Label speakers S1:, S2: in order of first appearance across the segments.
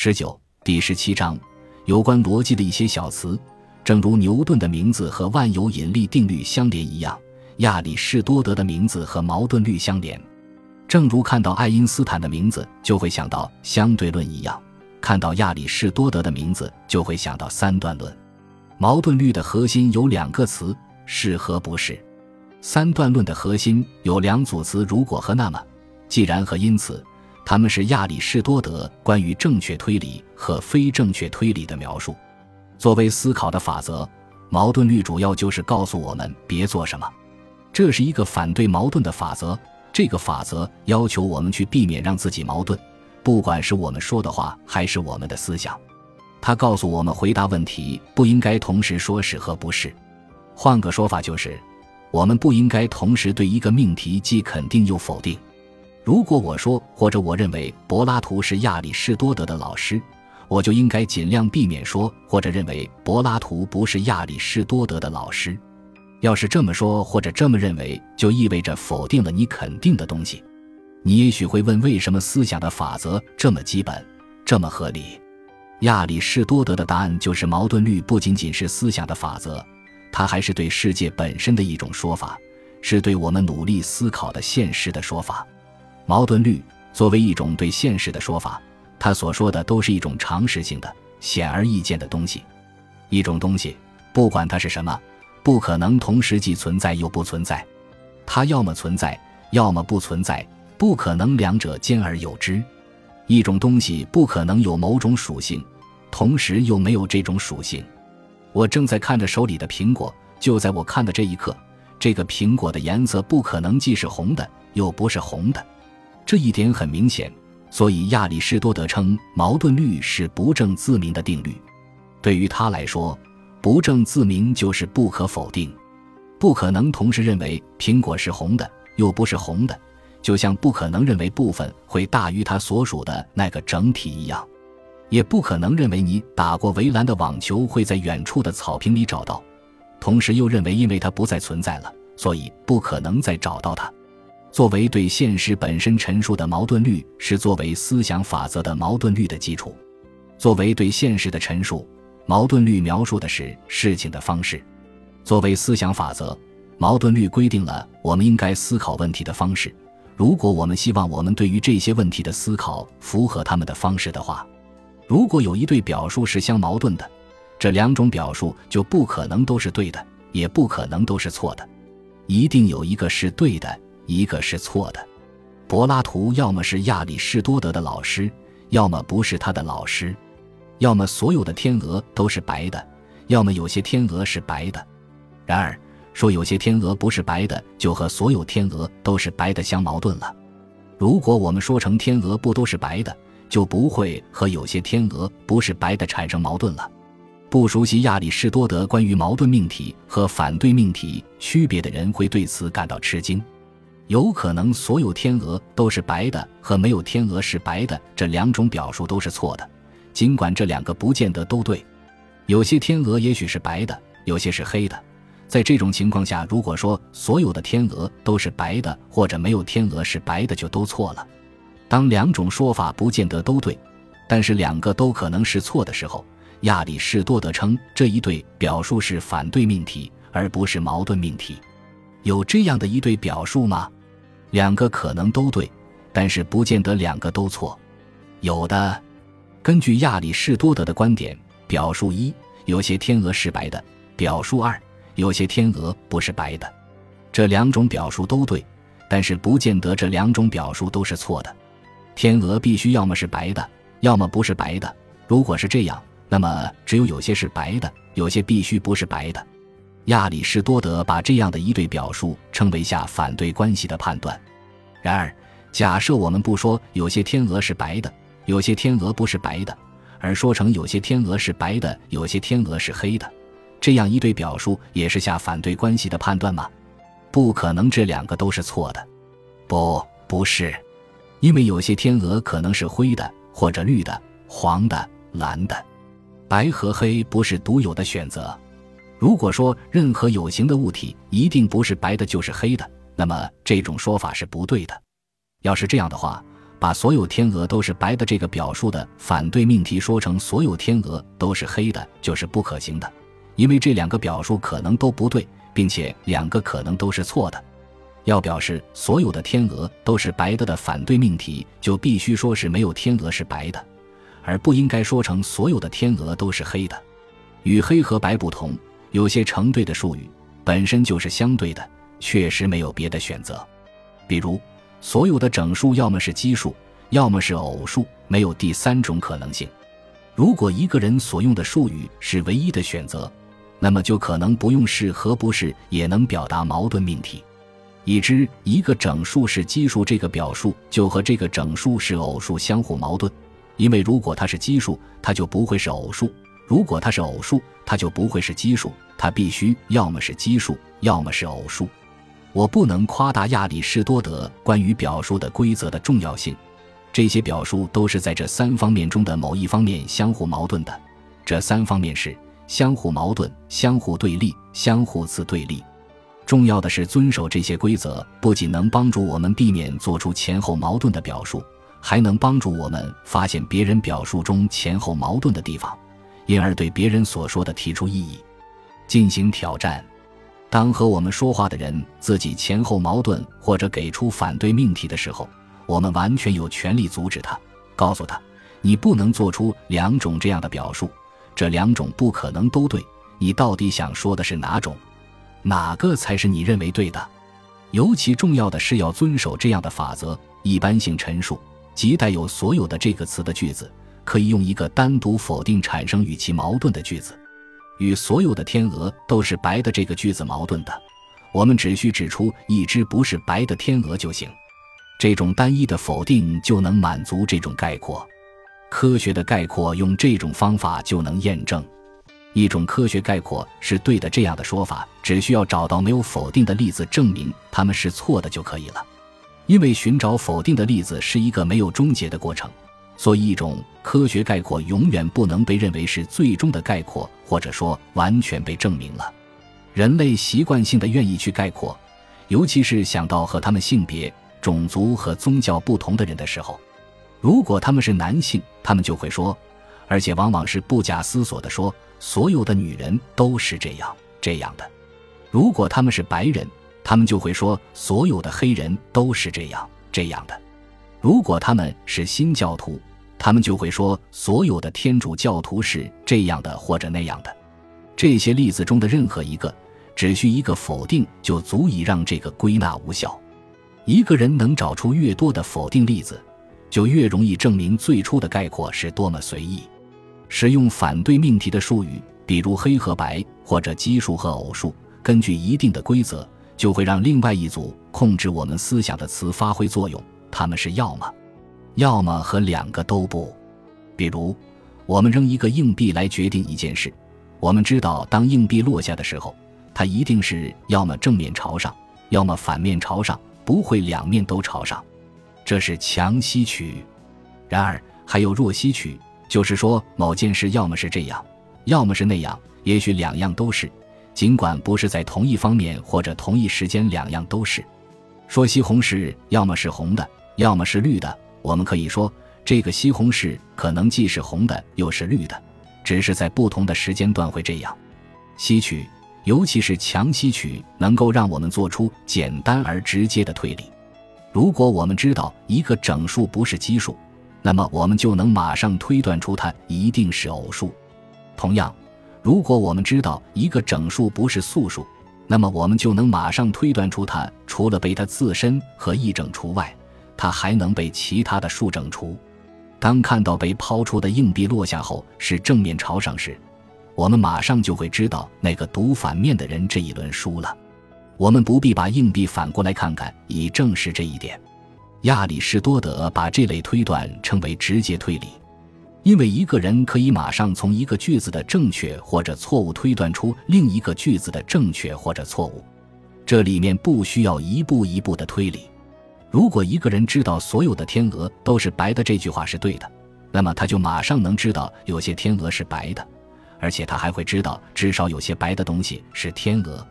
S1: 十九第十七章有关逻辑的一些小词，正如牛顿的名字和万有引力定律相连一样，亚里士多德的名字和矛盾律相连。正如看到爱因斯坦的名字就会想到相对论一样，看到亚里士多德的名字就会想到三段论。矛盾律的核心有两个词：是和不是。三段论的核心有两组词：如果和那么。既然和因此，他们是亚里士多德关于正确推理和非正确推理的描述。作为思考的法则，矛盾律主要就是告诉我们别做什么。这是一个反对矛盾的法则。这个法则要求我们去避免让自己矛盾，不管是我们说的话还是我们的思想。它告诉我们回答问题不应该同时说是和不是。换个说法就是，我们不应该同时对一个命题既肯定又否定。如果我说或者我认为柏拉图是亚里士多德的老师，我就应该尽量避免说或者认为柏拉图不是亚里士多德的老师。要是这么说或者这么认为，就意味着否定了你肯定的东西。你也许会问，为什么思想的法则这么基本，这么合理？亚里士多德的答案就是：矛盾律不仅仅是思想的法则，它还是对世界本身的一种说法，是对我们努力思考的现实的说法。矛盾律作为一种对现实的说法，他所说的都是一种常识性的、显而易见的东西。一种东西，不管它是什么，不可能同时既存在又不存在。它要么存在，要么不存在，不可能两者兼而有之。一种东西不可能有某种属性，同时又没有这种属性。我正在看着手里的苹果，就在我看的这一刻，这个苹果的颜色不可能既是红的，又不是红的。这一点很明显，所以亚里士多德称矛盾律是不证自明的定律。对于他来说，不证自明就是不可否定，不可能同时认为苹果是红的又不是红的，就像不可能认为部分会大于它所属的那个整体一样，也不可能认为你打过围栏的网球会在远处的草坪里找到，同时又认为因为它不再存在了，所以不可能再找到它。作为对现实本身陈述的矛盾律，是作为思想法则的矛盾律的基础。作为对现实的陈述，矛盾律描述的是事情的方式；作为思想法则，矛盾律规定了我们应该思考问题的方式。如果我们希望我们对于这些问题的思考符合他们的方式的话，如果有一对表述是相矛盾的，这两种表述就不可能都是对的，也不可能都是错的，一定有一个是对的。一个是错的，柏拉图要么是亚里士多德的老师，要么不是他的老师；要么所有的天鹅都是白的，要么有些天鹅是白的。然而，说有些天鹅不是白的，就和所有天鹅都是白的相矛盾了。如果我们说成天鹅不都是白的，就不会和有些天鹅不是白的产生矛盾了。不熟悉亚里士多德关于矛盾命题和反对命题区别的人会对此感到吃惊。有可能所有天鹅都是白的和没有天鹅是白的这两种表述都是错的，尽管这两个不见得都对。有些天鹅也许是白的，有些是黑的。在这种情况下，如果说所有的天鹅都是白的或者没有天鹅是白的，就都错了。当两种说法不见得都对，但是两个都可能是错的时候，亚里士多德称这一对表述是反对命题，而不是矛盾命题。有这样的一对表述吗？两个可能都对，但是不见得两个都错。有的，根据亚里士多德的观点，表述一有些天鹅是白的；表述二有些天鹅不是白的。这两种表述都对，但是不见得这两种表述都是错的。天鹅必须要么是白的，要么不是白的。如果是这样，那么只有有些是白的，有些必须不是白的。亚里士多德把这样的一对表述称为下反对关系的判断。然而，假设我们不说有些天鹅是白的，有些天鹅不是白的，而说成有些天鹅是白的，有些天鹅是黑的，这样一对表述也是下反对关系的判断吗？不可能，这两个都是错的。不，不是，因为有些天鹅可能是灰的，或者绿的、黄的、蓝的，白和黑不是独有的选择。如果说任何有形的物体一定不是白的，就是黑的，那么这种说法是不对的。要是这样的话，把所有天鹅都是白的这个表述的反对命题说成所有天鹅都是黑的，就是不可行的，因为这两个表述可能都不对，并且两个可能都是错的。要表示所有的天鹅都是白的的反对命题，就必须说是没有天鹅是白的，而不应该说成所有的天鹅都是黑的。与黑和白不同，有些成对的术语本身就是相对的，确实没有别的选择，比如。所有的整数要么是奇数，要么是偶数，没有第三种可能性。如果一个人所用的术语是唯一的选择，那么就可能不用是和不是也能表达矛盾命题。已知一个整数是奇数这个表述就和这个整数是偶数相互矛盾，因为如果它是奇数，它就不会是偶数；如果它是偶数，它就不会是奇数。它必须要么是奇数，要么是偶数。我不能夸大亚里士多德关于表述的规则的重要性，这些表述都是在这三方面中的某一方面相互矛盾的。这三方面是相互矛盾、相互对立、相互自对立。重要的是遵守这些规则，不仅能帮助我们避免做出前后矛盾的表述，还能帮助我们发现别人表述中前后矛盾的地方，因而对别人所说的提出异议，进行挑战。当和我们说话的人自己前后矛盾或者给出反对命题的时候，我们完全有权利阻止他，告诉他：“你不能做出两种这样的表述，这两种不可能都对。你到底想说的是哪种？哪个才是你认为对的？尤其重要的是要遵守这样的法则：一般性陈述即带有所有的这个词的句子，可以用一个单独否定产生与其矛盾的句子。”与所有的天鹅都是白的这个句子矛盾的，我们只需指出一只不是白的天鹅就行。这种单一的否定就能满足这种概括。科学的概括用这种方法就能验证。一种科学概括是对的，这样的说法只需要找到没有否定的例子证明它们是错的就可以了。因为寻找否定的例子是一个没有终结的过程。所以，一种科学概括永远不能被认为是最终的概括，或者说完全被证明了。人类习惯性的愿意去概括，尤其是想到和他们性别、种族和宗教不同的人的时候。如果他们是男性，他们就会说，而且往往是不假思索地说，所有的女人都是这样这样的；如果他们是白人，他们就会说，所有的黑人都是这样这样的；如果他们是新教徒，他们就会说，所有的天主教徒是这样的或者那样的。这些例子中的任何一个，只需一个否定就足以让这个归纳无效。一个人能找出越多的否定例子，就越容易证明最初的概括是多么随意。使用反对命题的术语，比如黑和白或者奇数和偶数，根据一定的规则，就会让另外一组控制我们思想的词发挥作用。他们是要么。要么和两个都不，比如，我们扔一个硬币来决定一件事，我们知道当硬币落下的时候，它一定是要么正面朝上，要么反面朝上，不会两面都朝上，这是强吸取。然而还有弱吸取，就是说某件事要么是这样，要么是那样，也许两样都是，尽管不是在同一方面或者同一时间两样都是。说西红柿要么是红的，要么是绿的。我们可以说，这个西红柿可能既是红的又是绿的，只是在不同的时间段会这样。吸取，尤其是强吸取，能够让我们做出简单而直接的推理。如果我们知道一个整数不是奇数，那么我们就能马上推断出它一定是偶数。同样，如果我们知道一个整数不是素数，那么我们就能马上推断出它除了被它自身和一整除外。它还能被其他的数整除。当看到被抛出的硬币落下后是正面朝上时，我们马上就会知道那个读反面的人这一轮输了。我们不必把硬币反过来看看，以证实这一点。亚里士多德把这类推断称为直接推理，因为一个人可以马上从一个句子的正确或者错误推断出另一个句子的正确或者错误，这里面不需要一步一步的推理。如果一个人知道所有的天鹅都是白的这句话是对的，那么他就马上能知道有些天鹅是白的，而且他还会知道至少有些白的东西是天鹅。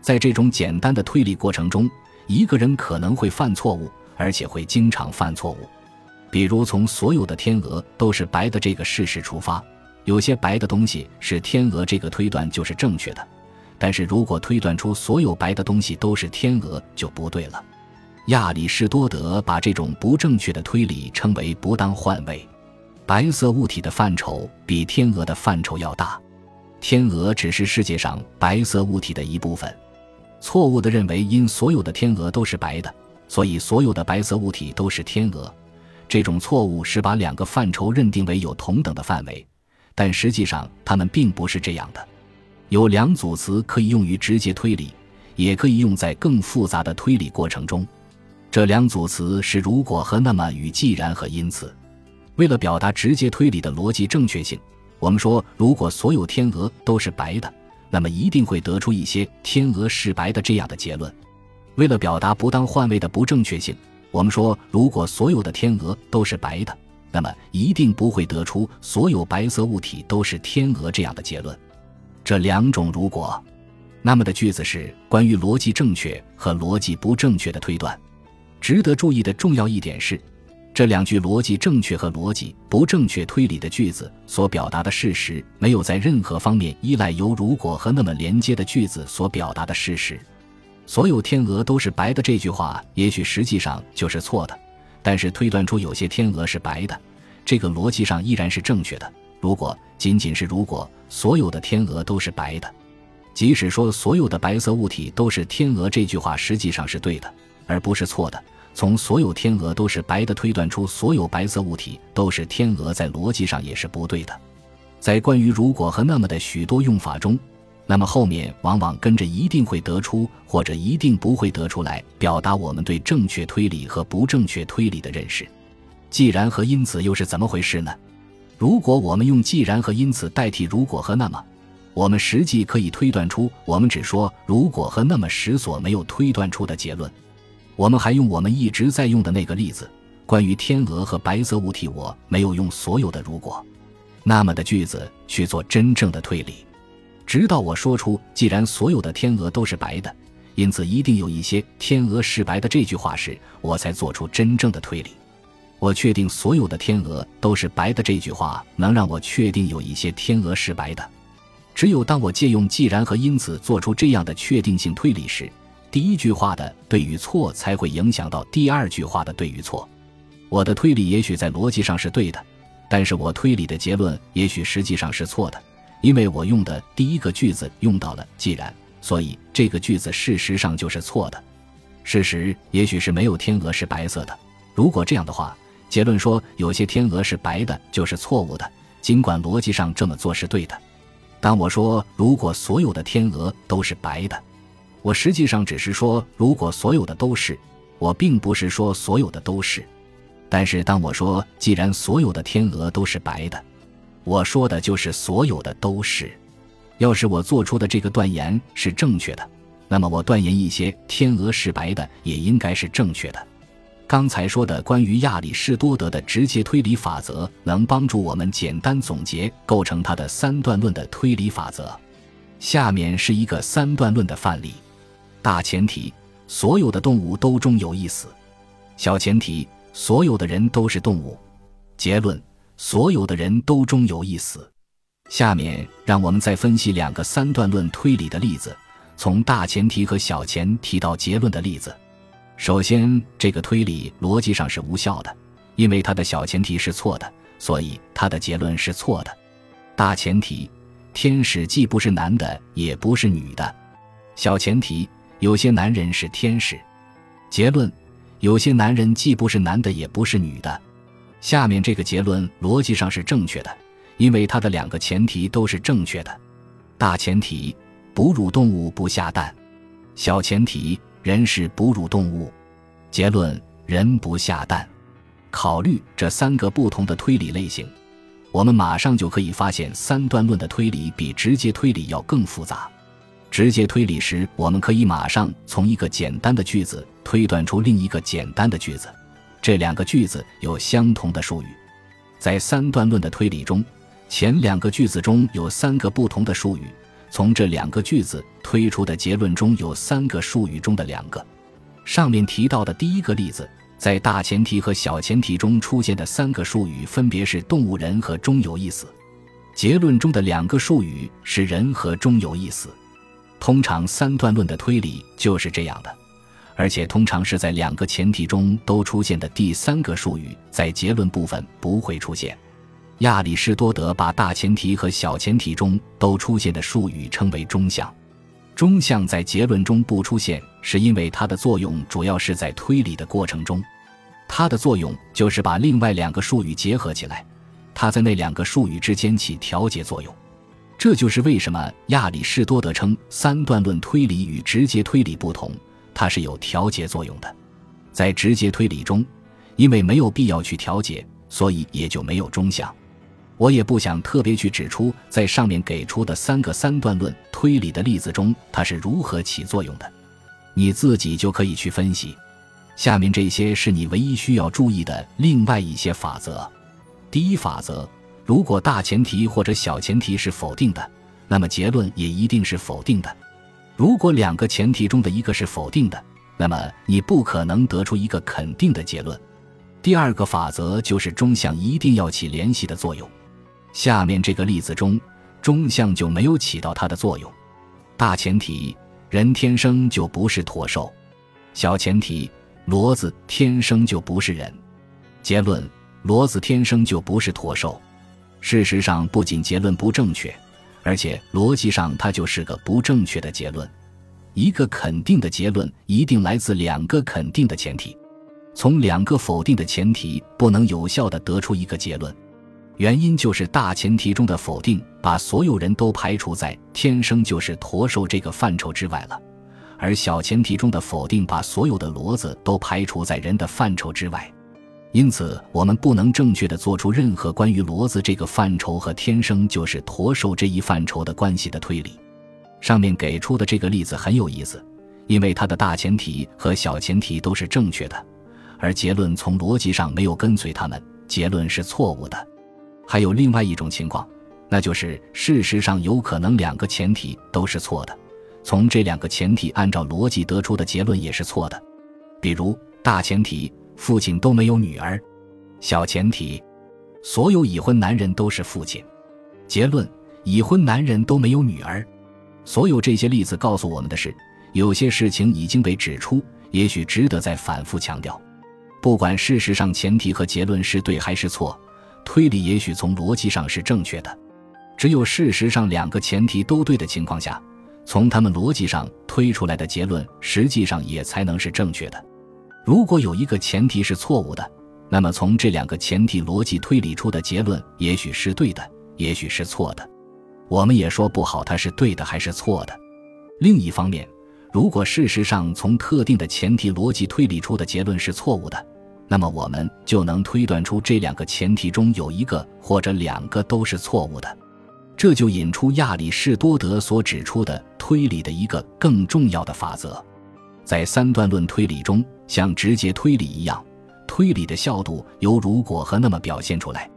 S1: 在这种简单的推理过程中，一个人可能会犯错误，而且会经常犯错误。比如从所有的天鹅都是白的这个事实出发，有些白的东西是天鹅，这个推断就是正确的。但是如果推断出所有白的东西都是天鹅，就不对了。亚里士多德把这种不正确的推理称为不当换位。白色物体的范畴比天鹅的范畴要大，天鹅只是世界上白色物体的一部分。错误地认为，因所有的天鹅都是白的，所以所有的白色物体都是天鹅。这种错误是把两个范畴认定为有同等的范围，但实际上它们并不是这样的。有两组词可以用于直接推理，也可以用在更复杂的推理过程中。这两组词是“如果”和“那么”与“既然”和“因此”。为了表达直接推理的逻辑正确性，我们说，如果所有天鹅都是白的，那么一定会得出一些天鹅是白的这样的结论。为了表达不当换位的不正确性，我们说，如果所有的天鹅都是白的，那么一定不会得出所有白色物体都是天鹅这样的结论。这两种如果，那么的句子是关于逻辑正确和逻辑不正确的推断。值得注意的重要一点是，这两句逻辑正确和逻辑不正确推理的句子所表达的事实，没有在任何方面依赖由如果和那么连接的句子所表达的事实。所有天鹅都是白的这句话，也许实际上就是错的，但是推断出有些天鹅是白的，这个逻辑上依然是正确的。如果仅仅是如果所有的天鹅都是白的，即使说所有的白色物体都是天鹅，这句话实际上是对的，而不是错的。从所有天鹅都是白的推断出所有白色物体都是天鹅，在逻辑上也是不对的。在关于如果和那么的许多用法中，那么后面往往跟着一定会得出或者一定不会得出来，表达我们对正确推理和不正确推理的认识。既然和因此又是怎么回事呢？如果我们用既然和因此代替如果和那么，我们实际可以推断出我们只说如果和那么时所没有推断出的结论。我们还用我们一直在用的那个例子，关于天鹅和白色物体，我没有用所有的如果、那么的句子去做真正的推理，直到我说出既然所有的天鹅都是白的，因此一定有一些天鹅是白的这句话时，我才做出真正的推理。我确定所有的天鹅都是白的这句话能让我确定有一些天鹅是白的。只有当我借用既然和因此做出这样的确定性推理时，第一句话的对与错才会影响到第二句话的对与错。我的推理也许在逻辑上是对的，但是我推理的结论也许实际上是错的，因为我用的第一个句子用到了既然，所以这个句子事实上就是错的。事实也许是没有天鹅是白色的。如果这样的话。结论说有些天鹅是白的，就是错误的。尽管逻辑上这么做是对的，当我说如果所有的天鹅都是白的，我实际上只是说如果所有的都是，我并不是说所有的都是。但是当我说既然所有的天鹅都是白的，我说的就是所有的都是。要是我做出的这个断言是正确的，那么我断言一些天鹅是白的也应该是正确的。刚才说的关于亚里士多德的直接推理法则，能帮助我们简单总结构成他的三段论的推理法则。下面是一个三段论的范例：大前提，所有的动物都终有一死；小前提，所有的人都是动物；结论，所有的人都终有一死。下面让我们再分析两个三段论推理的例子，从大前提和小前提到结论的例子。首先，这个推理逻辑上是无效的，因为它的小前提是错的，所以它的结论是错的。大前提，天使既不是男的，也不是女的。小前提，有些男人是天使。结论，有些男人既不是男的，也不是女的。下面这个结论逻辑上是正确的，因为它的两个前提都是正确的。大前提，哺乳动物不下蛋。小前提。人是哺乳动物，结论：人不下蛋。考虑这三个不同的推理类型，我们马上就可以发现，三段论的推理比直接推理要更复杂。直接推理时，我们可以马上从一个简单的句子推断出另一个简单的句子，这两个句子有相同的术语。在三段论的推理中，前两个句子中有三个不同的术语。从这两个句子推出的结论中有三个术语中的两个。上面提到的第一个例子，在大前提和小前提中出现的三个术语分别是动物人和中有意思。结论中的两个术语是人和中有意思。通常三段论的推理就是这样的，而且通常是在两个前提中都出现的第三个术语在结论部分不会出现。亚里士多德把大前提和小前提中都出现的术语称为中项。中项在结论中不出现，是因为它的作用主要是在推理的过程中。它的作用就是把另外两个术语结合起来，它在那两个术语之间起调节作用。这就是为什么亚里士多德称三段论推理与直接推理不同，它是有调节作用的。在直接推理中，因为没有必要去调节，所以也就没有中项。我也不想特别去指出，在上面给出的三个三段论推理的例子中，它是如何起作用的，你自己就可以去分析。下面这些是你唯一需要注意的另外一些法则。第一法则：如果大前提或者小前提是否定的，那么结论也一定是否定的。如果两个前提中的一个是否定的，那么你不可能得出一个肯定的结论。第二个法则就是中项一定要起联系的作用。下面这个例子中，中项就没有起到它的作用。大前提：人天生就不是驼兽；小前提。骡子天生就不是人。结论：骡子天生就不是驼兽。事实上，不仅结论不正确，而且逻辑上它就是个不正确的结论。一个肯定的结论一定来自两个肯定的前提，从两个否定的前提不能有效地得出一个结论。原因就是大前提中的否定把所有人都排除在天生就是驼兽这个范畴之外了。而小前提中的否定把所有的骡子都排除在人的范畴之外，因此我们不能正确的做出任何关于骡子这个范畴和天生就是驼兽这一范畴的关系的推理。上面给出的这个例子很有意思，因为它的大前提和小前提都是正确的，而结论从逻辑上没有跟随它们，结论是错误的。还有另外一种情况，那就是事实上有可能两个前提都是错的。从这两个前提按照逻辑得出的结论也是错的，比如大前提父亲都没有女儿，小前提所有已婚男人都是父亲，结论已婚男人都没有女儿。所有这些例子告诉我们的是，有些事情已经被指出，也许值得再反复强调。不管事实上前提和结论是对还是错，推理也许从逻辑上是正确的。只有事实上两个前提都对的情况下。从他们逻辑上推出来的结论，实际上也才能是正确的。如果有一个前提是错误的，那么从这两个前提逻辑推理出的结论，也许是对的，也许是错的。我们也说不好它是对的还是错的。另一方面，如果事实上从特定的前提逻辑推理出的结论是错误的，那么我们就能推断出这两个前提中有一个或者两个都是错误的。这就引出亚里士多德所指出的推理的一个更重要的法则，在三段论推理中，像直接推理一样，推理的效度由如果和那么表现出来。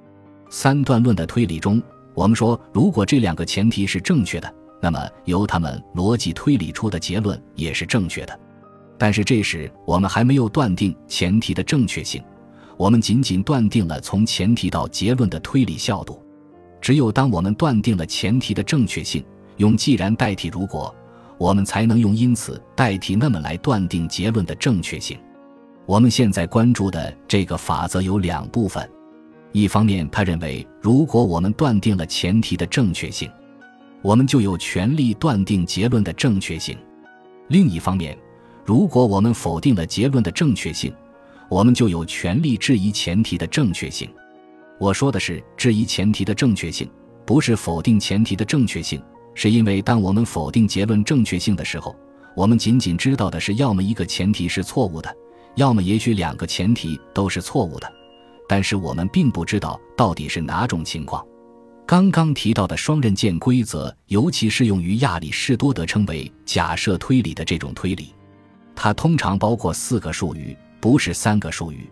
S1: 三段论的推理中，我们说，如果这两个前提是正确的，那么由他们逻辑推理出的结论也是正确的。但是这时我们还没有断定前提的正确性，我们仅仅断定了从前提到结论的推理效度。只有当我们断定了前提的正确性，用既然代替如果，我们才能用因此代替那么来断定结论的正确性。我们现在关注的这个法则有两部分：一方面，他认为如果我们断定了前提的正确性，我们就有权利断定结论的正确性；另一方面，如果我们否定了结论的正确性，我们就有权利质疑前提的正确性。我说的是质疑前提的正确性，不是否定前提的正确性。是因为当我们否定结论正确性的时候，我们仅仅知道的是要么一个前提是错误的，要么也许两个前提都是错误的，但是我们并不知道到底是哪种情况。刚刚提到的双刃剑规则尤其适用于亚里士多德称为假设推理的这种推理，它通常包括四个术语，不是三个术语。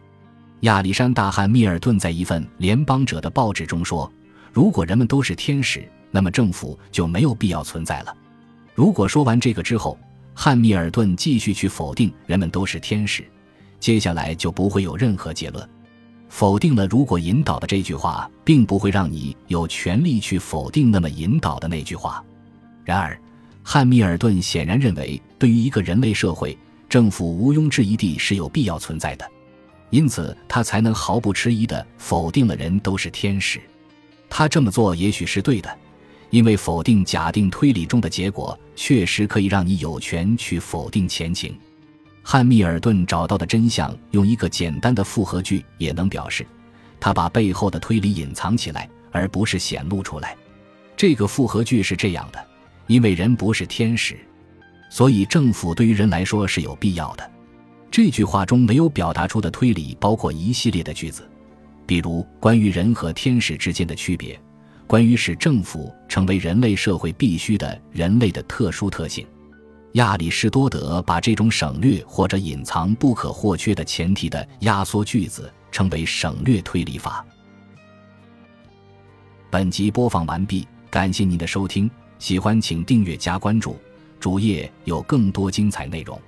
S1: 亚历山大·汉密尔顿在一份联邦者的报纸中说：“如果人们都是天使，那么政府就没有必要存在了。”如果说完这个之后，汉密尔顿继续去否定人们都是天使，接下来就不会有任何结论。否定了如果引导的这句话，并不会让你有权利去否定那么引导的那句话。然而，汉密尔顿显然认为，对于一个人类社会，政府毋庸置疑地是有必要存在的，因此他才能毫不迟疑地否定了人都是天使。他这么做也许是对的，因为否定假定推理中的结果，确实可以让你有权去否定前情。汉密尔顿找到的真相，用一个简单的复合句也能表示。他把背后的推理隐藏起来，而不是显露出来。这个复合句是这样的：因为人不是天使，所以政府对于人来说是有必要的。这句话中没有表达出的推理包括一系列的句子，比如关于人和天使之间的区别，关于使政府成为人类社会必须的人类的特殊特性。亚里士多德把这种省略或者隐藏不可或缺的前提的压缩句子称为省略推理法。本集播放完毕，感谢您的收听，喜欢请订阅加关注，主页有更多精彩内容。